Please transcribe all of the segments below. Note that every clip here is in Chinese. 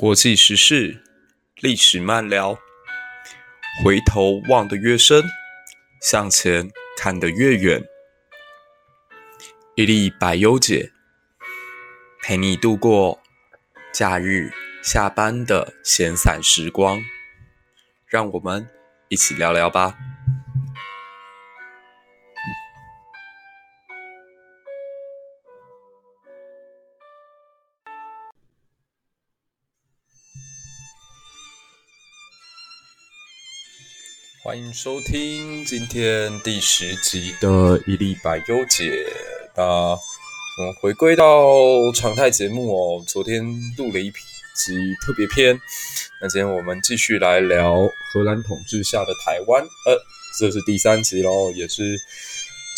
国际时事，历史漫聊。回头望得越深，向前看得越远。一历百忧解，陪你度过假日下班的闲散时光。让我们一起聊聊吧。欢迎收听今天第十集的《一粒百忧解》。那我们回归到常态节目哦。昨天录了一集特别篇，那今天我们继续来聊荷兰统治下的台湾。呃，这是第三集喽，也是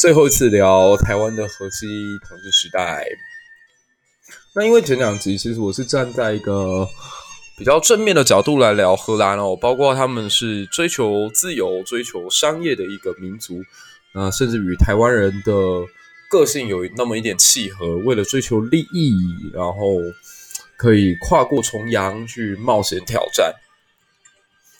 最后一次聊台湾的荷西统治时代。那因为前两集其实我是站在一个。比较正面的角度来聊荷兰哦，包括他们是追求自由、追求商业的一个民族，那甚至与台湾人的个性有那么一点契合，为了追求利益，然后可以跨过重洋去冒险挑战。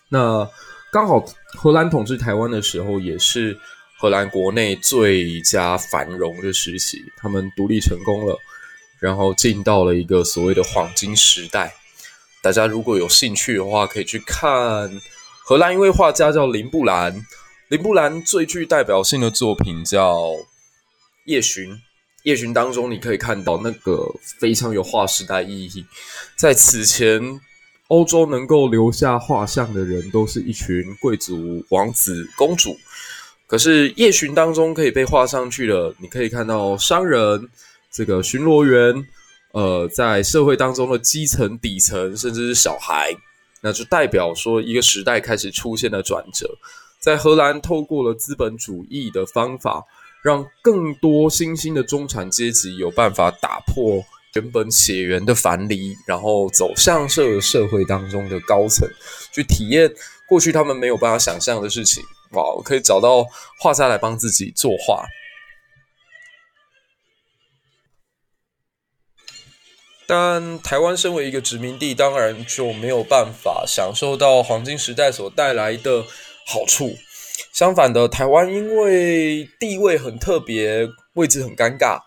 那刚好荷兰统治台湾的时候，也是荷兰国内最佳繁荣的时期，他们独立成功了，然后进到了一个所谓的黄金时代。大家如果有兴趣的话，可以去看荷兰一位画家叫林布兰。林布兰最具代表性的作品叫《夜巡》。《夜巡》当中，你可以看到那个非常有划时代意义。在此前，欧洲能够留下画像的人，都是一群贵族、王子、公主。可是《夜巡》当中可以被画上去的，你可以看到商人、这个巡逻员。呃，在社会当中的基层、底层，甚至是小孩，那就代表说一个时代开始出现了转折。在荷兰，透过了资本主义的方法，让更多新兴的中产阶级有办法打破原本血缘的藩篱，然后走向社社会当中的高层，去体验过去他们没有办法想象的事情。哇，我可以找到画家来帮自己作画。但台湾身为一个殖民地，当然就没有办法享受到黄金时代所带来的好处。相反的，台湾因为地位很特别，位置很尴尬，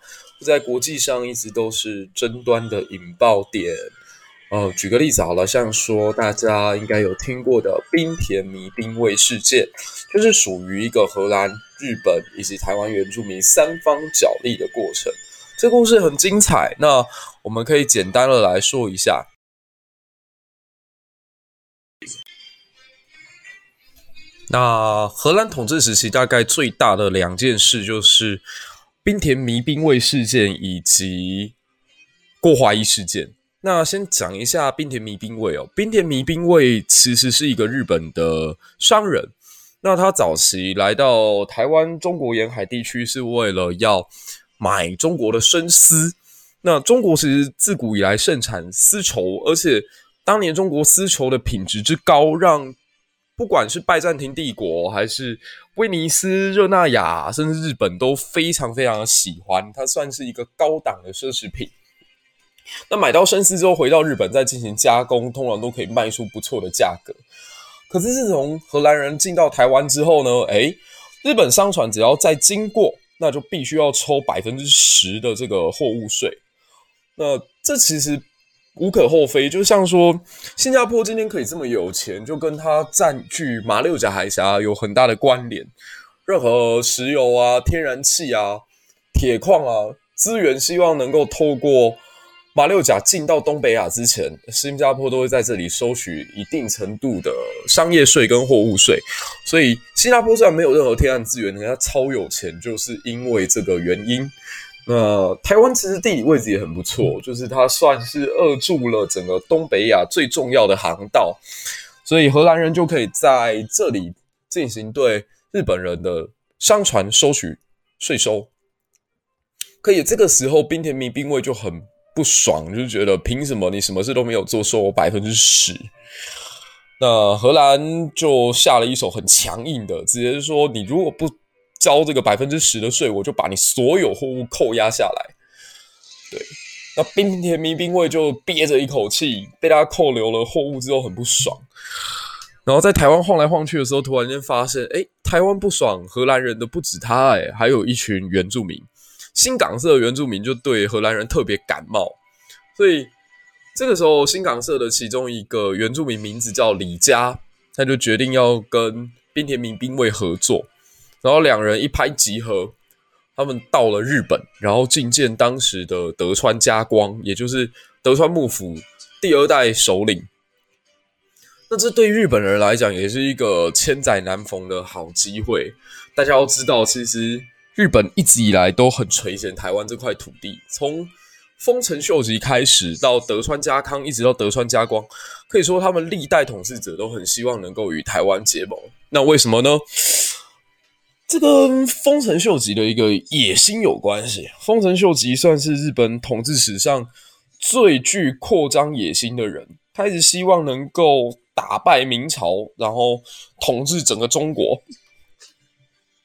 在国际上一直都是争端的引爆点。呃，举个例子好了，像说大家应该有听过的冰田迷兵卫事件，就是属于一个荷兰、日本以及台湾原住民三方角力的过程。这故事很精彩，那我们可以简单的来说一下。那荷兰统治时期大概最大的两件事就是冰田迷兵卫事件以及过华义事件。那先讲一下冰田迷兵卫哦，冰田迷兵卫其实是一个日本的商人，那他早期来到台湾中国沿海地区是为了要。买中国的生丝，那中国其实自古以来盛产丝绸，而且当年中国丝绸的品质之高，让不管是拜占庭帝国，还是威尼斯、热那亚，甚至日本都非常非常的喜欢，它算是一个高档的奢侈品。那买到生丝之后，回到日本再进行加工，通常都可以卖出不错的价格。可是自从荷兰人进到台湾之后呢，诶，日本商船只要再经过。那就必须要抽百分之十的这个货物税，那这其实无可厚非。就像说，新加坡今天可以这么有钱，就跟它占据马六甲海峡有很大的关联。任何石油啊、天然气啊、铁矿啊资源，希望能够透过。马六甲进到东北亚之前，新加坡都会在这里收取一定程度的商业税跟货物税，所以新加坡虽然没有任何天然资源，人家超有钱，就是因为这个原因。那台湾其实地理位置也很不错，就是它算是扼住了整个东北亚最重要的航道，所以荷兰人就可以在这里进行对日本人的商船收取税收。可以，这个时候冰田弥兵卫就很。不爽，就是觉得凭什么你什么事都没有做，收我百分之十？那荷兰就下了一手很强硬的，直接说你如果不交这个百分之十的税，我就把你所有货物扣押下来。对，那冰田迷兵卫就憋着一口气，被他扣留了货物之后很不爽，然后在台湾晃来晃去的时候，突然间发现，哎，台湾不爽荷兰人的不止他，哎，还有一群原住民，新港社原住民就对荷兰人特别感冒，所以这个时候新港社的其中一个原住民名字叫李家，他就决定要跟滨田民兵卫合作，然后两人一拍即合。他们到了日本，然后觐见当时的德川家光，也就是德川幕府第二代首领。那这对日本人来讲也是一个千载难逢的好机会。大家要知道，其实日本一直以来都很垂涎台湾这块土地，从丰臣秀吉开始，到德川家康，一直到德川家光，可以说他们历代统治者都很希望能够与台湾结盟。那为什么呢？这跟丰臣秀吉的一个野心有关系。丰臣秀吉算是日本统治史上最具扩张野心的人，他一直希望能够打败明朝，然后统治整个中国。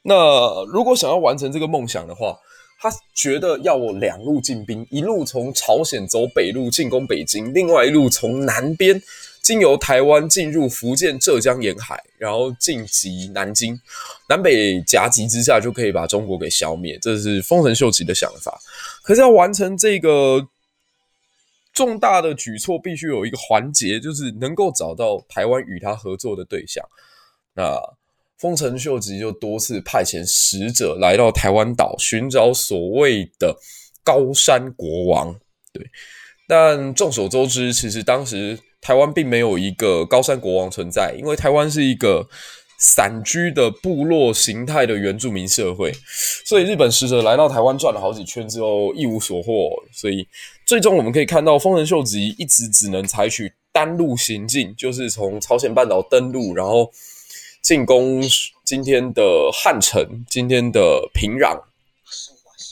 那如果想要完成这个梦想的话，他觉得要我两路进兵，一路从朝鲜走北路进攻北京，另外一路从南边。经由台湾进入福建、浙江沿海，然后进击南京，南北夹击之下就可以把中国给消灭。这是丰臣秀吉的想法。可是要完成这个重大的举措，必须有一个环节，就是能够找到台湾与他合作的对象。那丰臣秀吉就多次派遣使者来到台湾岛，寻找所谓的高山国王。对，但众所周知，其实当时。台湾并没有一个高山国王存在，因为台湾是一个散居的部落形态的原住民社会，所以日本使者来到台湾转了好几圈之后一无所获，所以最终我们可以看到丰臣秀吉一直只能采取单路行进，就是从朝鲜半岛登陆，然后进攻今天的汉城、今天的平壤，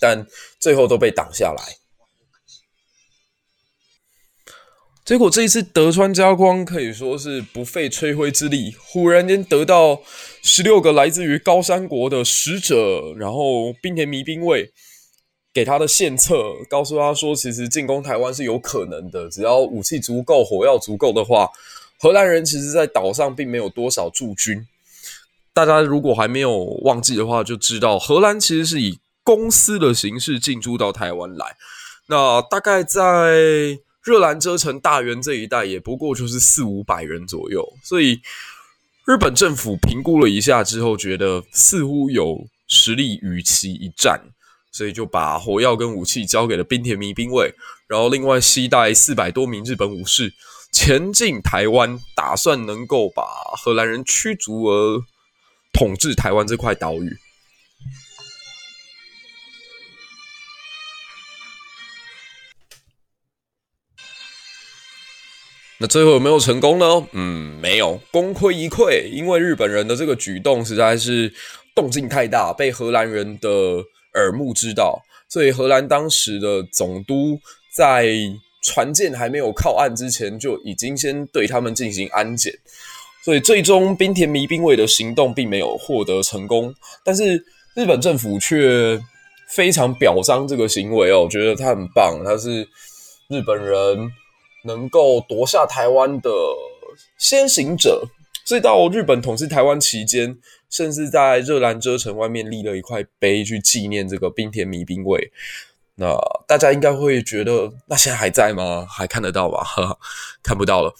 但最后都被挡下来。结果这一次德川家光可以说是不费吹灰之力，忽然间得到十六个来自于高山国的使者，然后兵田迷兵卫给他的献策，告诉他说，其实进攻台湾是有可能的，只要武器足够、火药足够的话，荷兰人其实在岛上并没有多少驻军。大家如果还没有忘记的话，就知道荷兰其实是以公司的形式进驻到台湾来。那大概在。热兰遮城、大园这一带也不过就是四五百人左右，所以日本政府评估了一下之后，觉得似乎有实力与其一战，所以就把火药跟武器交给了滨田迷兵卫，然后另外携带四百多名日本武士前进台湾，打算能够把荷兰人驱逐而统治台湾这块岛屿。那最后有没有成功呢？嗯，没有，功亏一篑。因为日本人的这个举动实在是动静太大，被荷兰人的耳目知道。所以荷兰当时的总督在船舰还没有靠岸之前，就已经先对他们进行安检。所以最终冰田迷兵卫的行动并没有获得成功，但是日本政府却非常表彰这个行为哦，我觉得他很棒，他是日本人。能够夺下台湾的先行者，所以到日本统治台湾期间，甚至在热兰遮城外面立了一块碑去纪念这个冰田迷兵卫。那大家应该会觉得，那现在还在吗？还看得到吗？看不到了。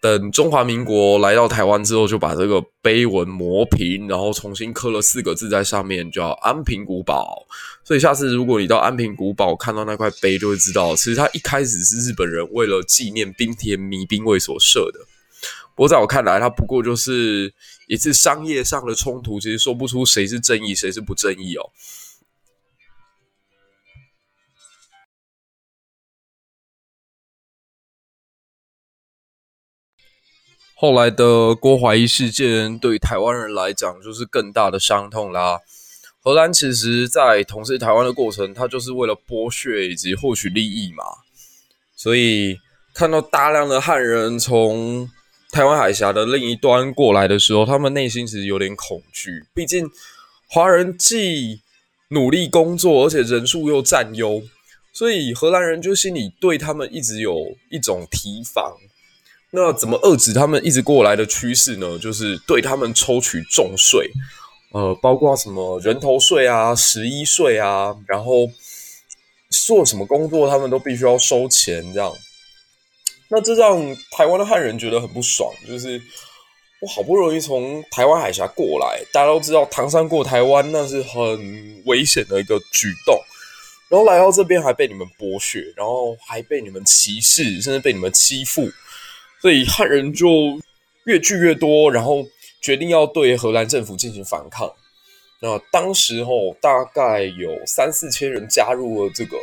等中华民国来到台湾之后，就把这个碑文磨平，然后重新刻了四个字在上面，叫安平古堡。所以下次如果你到安平古堡看到那块碑，就会知道，其实它一开始是日本人为了纪念冰田迷兵卫所设的。不过在我看来，它不过就是一次商业上的冲突，其实说不出谁是正义，谁是不正义哦。后来的郭怀义事件对台湾人来讲就是更大的伤痛啦。荷兰其实在统治台湾的过程，它就是为了剥削以及获取利益嘛。所以看到大量的汉人从台湾海峡的另一端过来的时候，他们内心其实有点恐惧。毕竟华人既努力工作，而且人数又占优，所以荷兰人就心里对他们一直有一种提防。那怎么遏制他们一直过来的趋势呢？就是对他们抽取重税，呃，包括什么人头税啊、十一税啊，然后做什么工作他们都必须要收钱，这样。那这让台湾的汉人觉得很不爽，就是我好不容易从台湾海峡过来，大家都知道唐山过台湾那是很危险的一个举动，然后来到这边还被你们剥削，然后还被你们歧视，甚至被你们欺负。所以汉人就越聚越多，然后决定要对荷兰政府进行反抗。那当时候大概有三四千人加入了这个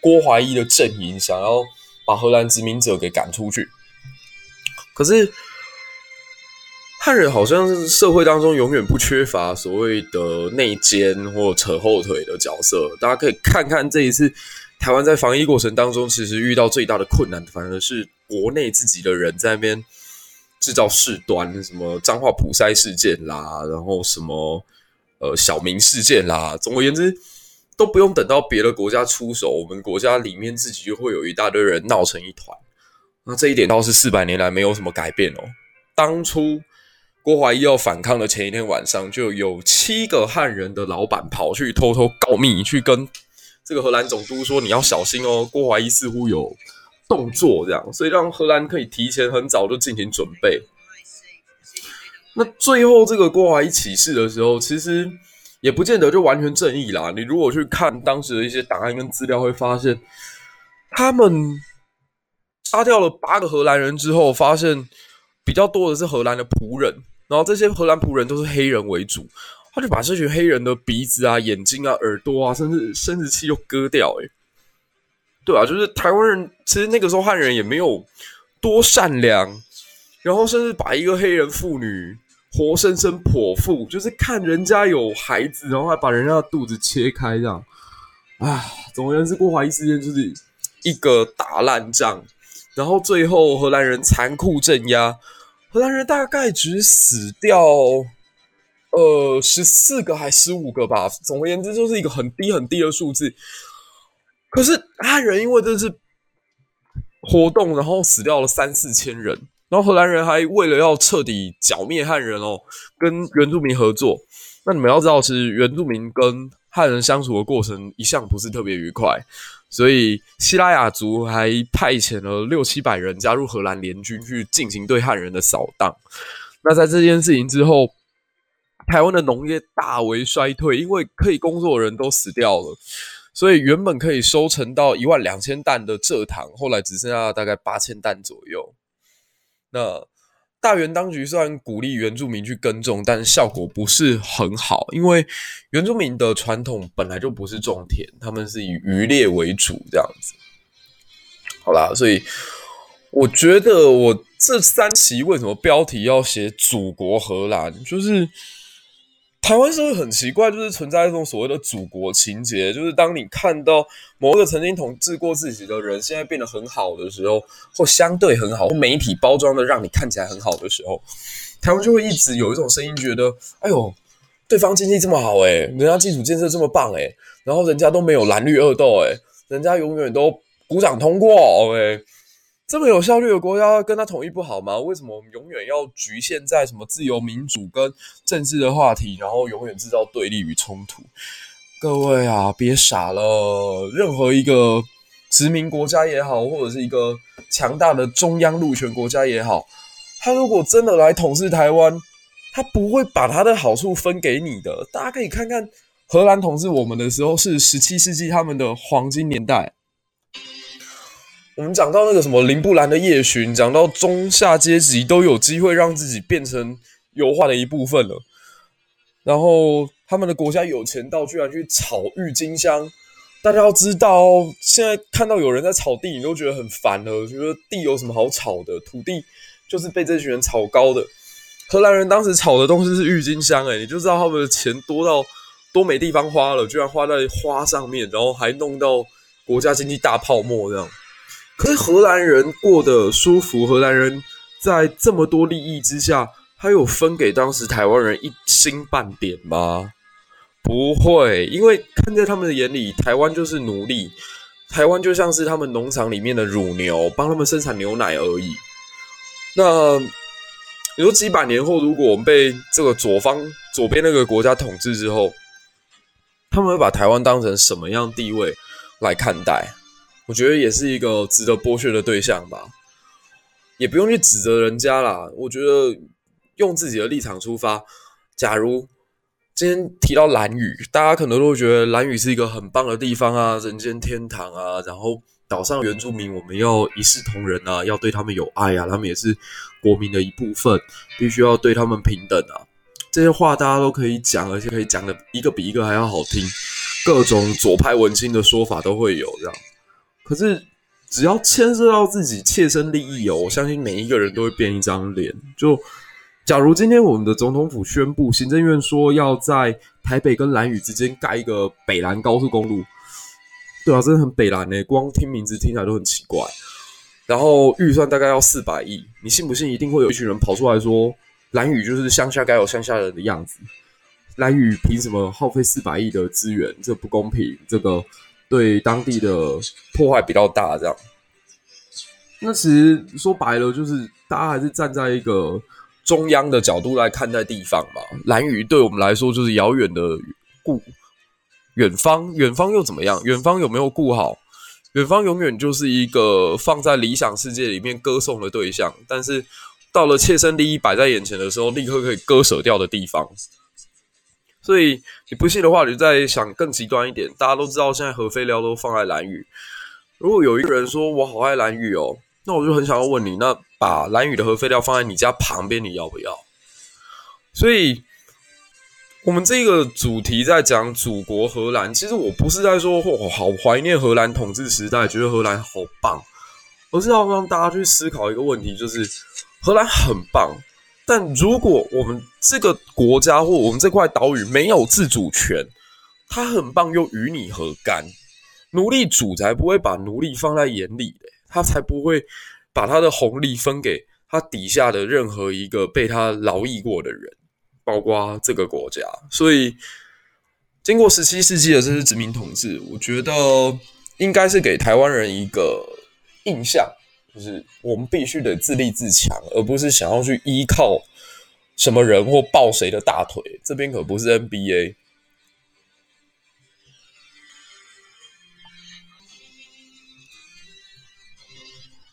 郭怀一的阵营，想要把荷兰殖民者给赶出去。可是汉人好像是社会当中永远不缺乏所谓的内奸或扯后腿的角色。大家可以看看这一次台湾在防疫过程当中，其实遇到最大的困难，反而是。国内自己的人在那边制造事端，什么脏话普筛事件啦，然后什么呃小明事件啦，总而言之，都不用等到别的国家出手，我们国家里面自己就会有一大堆人闹成一团。那这一点倒是四百年来没有什么改变哦。当初郭怀一要反抗的前一天晚上，就有七个汉人的老板跑去偷偷告密，去跟这个荷兰总督说：“你要小心哦，郭怀一似乎有。”动作这样，所以让荷兰可以提前很早就进行准备。那最后这个郭怀一起事的时候，其实也不见得就完全正义啦。你如果去看当时的一些档案跟资料，会发现他们杀掉了八个荷兰人之后，发现比较多的是荷兰的仆人，然后这些荷兰仆人都是黑人为主，他就把这群黑人的鼻子啊、眼睛啊、耳朵啊，甚至生殖器都割掉，诶对啊，就是台湾人，其实那个时候汉人也没有多善良，然后甚至把一个黑人妇女活生生剖腹，就是看人家有孩子，然后还把人家的肚子切开这样。啊，总而言之，郭怀一事件就是一个大烂仗，然后最后荷兰人残酷镇压，荷兰人大概只死掉呃十四个还十五个吧，总而言之就是一个很低很低的数字。可是汉人因为这次活动，然后死掉了三四千人，然后荷兰人还为了要彻底剿灭汉人哦，跟原住民合作。那你们要知道，其实原住民跟汉人相处的过程一向不是特别愉快，所以西拉雅族还派遣了六七百人加入荷兰联军去进行对汉人的扫荡。那在这件事情之后，台湾的农业大为衰退，因为可以工作的人都死掉了。所以原本可以收成到一万两千担的蔗糖，后来只剩下大概八千担左右。那大元当局虽然鼓励原住民去耕种，但效果不是很好，因为原住民的传统本来就不是种田，他们是以渔猎为主这样子。好啦，所以我觉得我这三期为什么标题要写“祖国荷兰”，就是。台湾社会很奇怪，就是存在一种所谓的祖国情结，就是当你看到某个曾经统治过自己的人现在变得很好的时候，或相对很好，媒体包装的让你看起来很好的时候，台湾就会一直有一种声音，觉得，哎呦，对方经济这么好，诶，人家基础建设这么棒，诶，然后人家都没有蓝绿恶斗，诶，人家永远都鼓掌通过，诶。这么有效率的国家跟他统一不好吗？为什么我们永远要局限在什么自由民主跟政治的话题，然后永远制造对立与冲突？各位啊，别傻了！任何一个殖民国家也好，或者是一个强大的中央陆权国家也好，他如果真的来统治台湾，他不会把他的好处分给你的。大家可以看看荷兰统治我们的时候是十七世纪他们的黄金年代。我们讲到那个什么林布兰的夜巡，讲到中下阶级都有机会让自己变成油画的一部分了。然后他们的国家有钱到居然去炒郁金香。大家要知道，现在看到有人在炒地，你都觉得很烦了。觉得地有什么好炒的？土地就是被这群人炒高的。荷兰人当时炒的东西是郁金香，诶，你就知道他们的钱多到多没地方花了，居然花在花上面，然后还弄到国家经济大泡沫这样。可是荷兰人过得舒服，荷兰人在这么多利益之下，他有分给当时台湾人一星半点吗？不会，因为看在他们的眼里，台湾就是奴隶，台湾就像是他们农场里面的乳牛，帮他们生产牛奶而已。那你说几百年后，如果我们被这个左方左边那个国家统治之后，他们会把台湾当成什么样地位来看待？我觉得也是一个值得剥削的对象吧。也不用去指责人家啦。我觉得用自己的立场出发，假如今天提到兰屿，大家可能都会觉得兰屿是一个很棒的地方啊，人间天堂啊。然后岛上原住民，我们要一视同仁啊，要对他们有爱啊，他们也是国民的一部分，必须要对他们平等啊。这些话大家都可以讲，而且可以讲的一个比一个还要好听，各种左派文青的说法都会有这样。可是。只要牵涉到自己切身利益哦，我相信每一个人都会变一张脸。就假如今天我们的总统府宣布，行政院说要在台北跟兰屿之间盖一个北兰高速公路，对啊，真的很北兰诶，光听名字听起来都很奇怪。然后预算大概要四百亿，你信不信？一定会有一群人跑出来说，兰屿就是乡下该有乡下人的样子，兰屿凭什么耗费四百亿的资源？这不公平，这个。对当地的破坏比较大，这样。那其实说白了，就是大家还是站在一个中央的角度来看待地方嘛。蓝屿对我们来说就是遥远的顾远方，远方又怎么样？远方有没有顾好？远方永远就是一个放在理想世界里面歌颂的对象，但是到了切身利益摆在眼前的时候，立刻可以割舍掉的地方。所以你不信的话，你就再想更极端一点。大家都知道，现在核废料都放在兰屿。如果有一个人说我好爱兰屿哦，那我就很想要问你，那把兰屿的核废料放在你家旁边，你要不要？所以，我们这个主题在讲祖国荷兰。其实我不是在说我好怀念荷兰统治时代，觉得荷兰好棒，而是要让大家去思考一个问题，就是荷兰很棒。但如果我们这个国家或我们这块岛屿没有自主权，它很棒又与你何干？奴隶主才不会把奴隶放在眼里的，他才不会把他的红利分给他底下的任何一个被他劳役过的人，包括这个国家。所以，经过十七世纪的这些殖民统治，我觉得应该是给台湾人一个印象。就是我们必须得自立自强，而不是想要去依靠什么人或抱谁的大腿。这边可不是 NBA。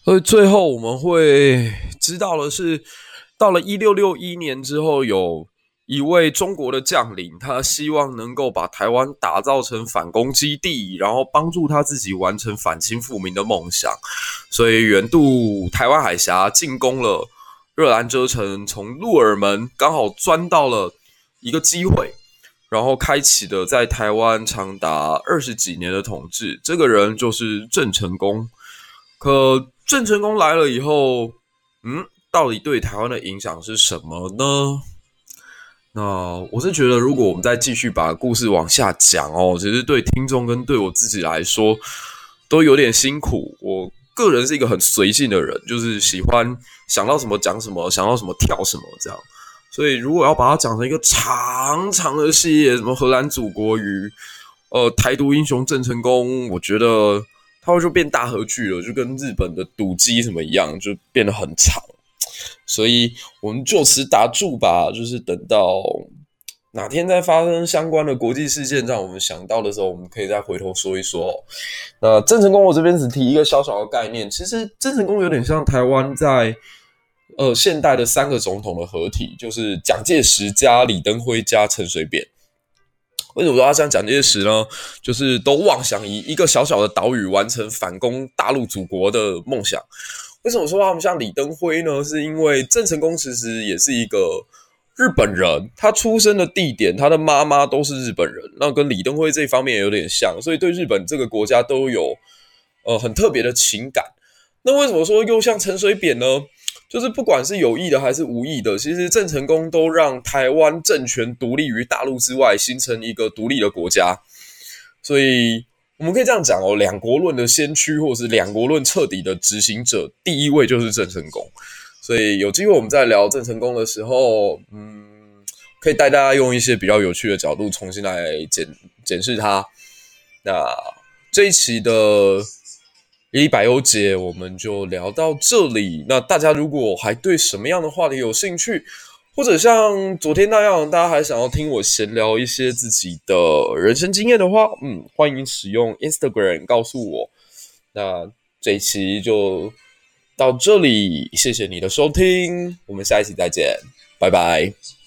所以最后我们会知道的是，到了一六六一年之后有。一位中国的将领，他希望能够把台湾打造成反攻基地，然后帮助他自己完成反清复明的梦想，所以远渡台湾海峡，进攻了热兰遮城，从鹿耳门刚好钻到了一个机会，然后开启的在台湾长达二十几年的统治。这个人就是郑成功。可郑成功来了以后，嗯，到底对台湾的影响是什么呢？那我是觉得，如果我们再继续把故事往下讲哦，其实对听众跟对我自己来说都有点辛苦。我个人是一个很随性的人，就是喜欢想到什么讲什么，想到什么跳什么这样。所以如果要把它讲成一个长长的系列，什么荷兰祖国与呃台独英雄郑成功，我觉得它会就变大合剧了，就跟日本的赌鸡什么一样，就变得很长。所以我们就此打住吧，就是等到哪天再发生相关的国际事件，让我们想到的时候，我们可以再回头说一说。那郑成功，我这边只提一个小小的概念，其实郑成功有点像台湾在呃现代的三个总统的合体，就是蒋介石加李登辉加陈水扁。为什么说他像蒋介石呢？就是都妄想以一个小小的岛屿完成反攻大陆祖国的梦想。为什么说他们像李登辉呢？是因为郑成功其实也是一个日本人，他出生的地点，他的妈妈都是日本人，那跟李登辉这方面有点像，所以对日本这个国家都有呃很特别的情感。那为什么说又像陈水扁呢？就是不管是有意的还是无意的，其实郑成功都让台湾政权独立于大陆之外，形成一个独立的国家，所以。我们可以这样讲哦，两国论的先驱，或是两国论彻底的执行者，第一位就是郑成功。所以有机会我们在聊郑成功的时候，嗯，可以带大家用一些比较有趣的角度重新来检检视他。那这一期的一百忧解我们就聊到这里。那大家如果还对什么样的话题有兴趣，或者像昨天那样，大家还想要听我闲聊一些自己的人生经验的话，嗯，欢迎使用 Instagram 告诉我。那这一期就到这里，谢谢你的收听，我们下一期再见，拜拜。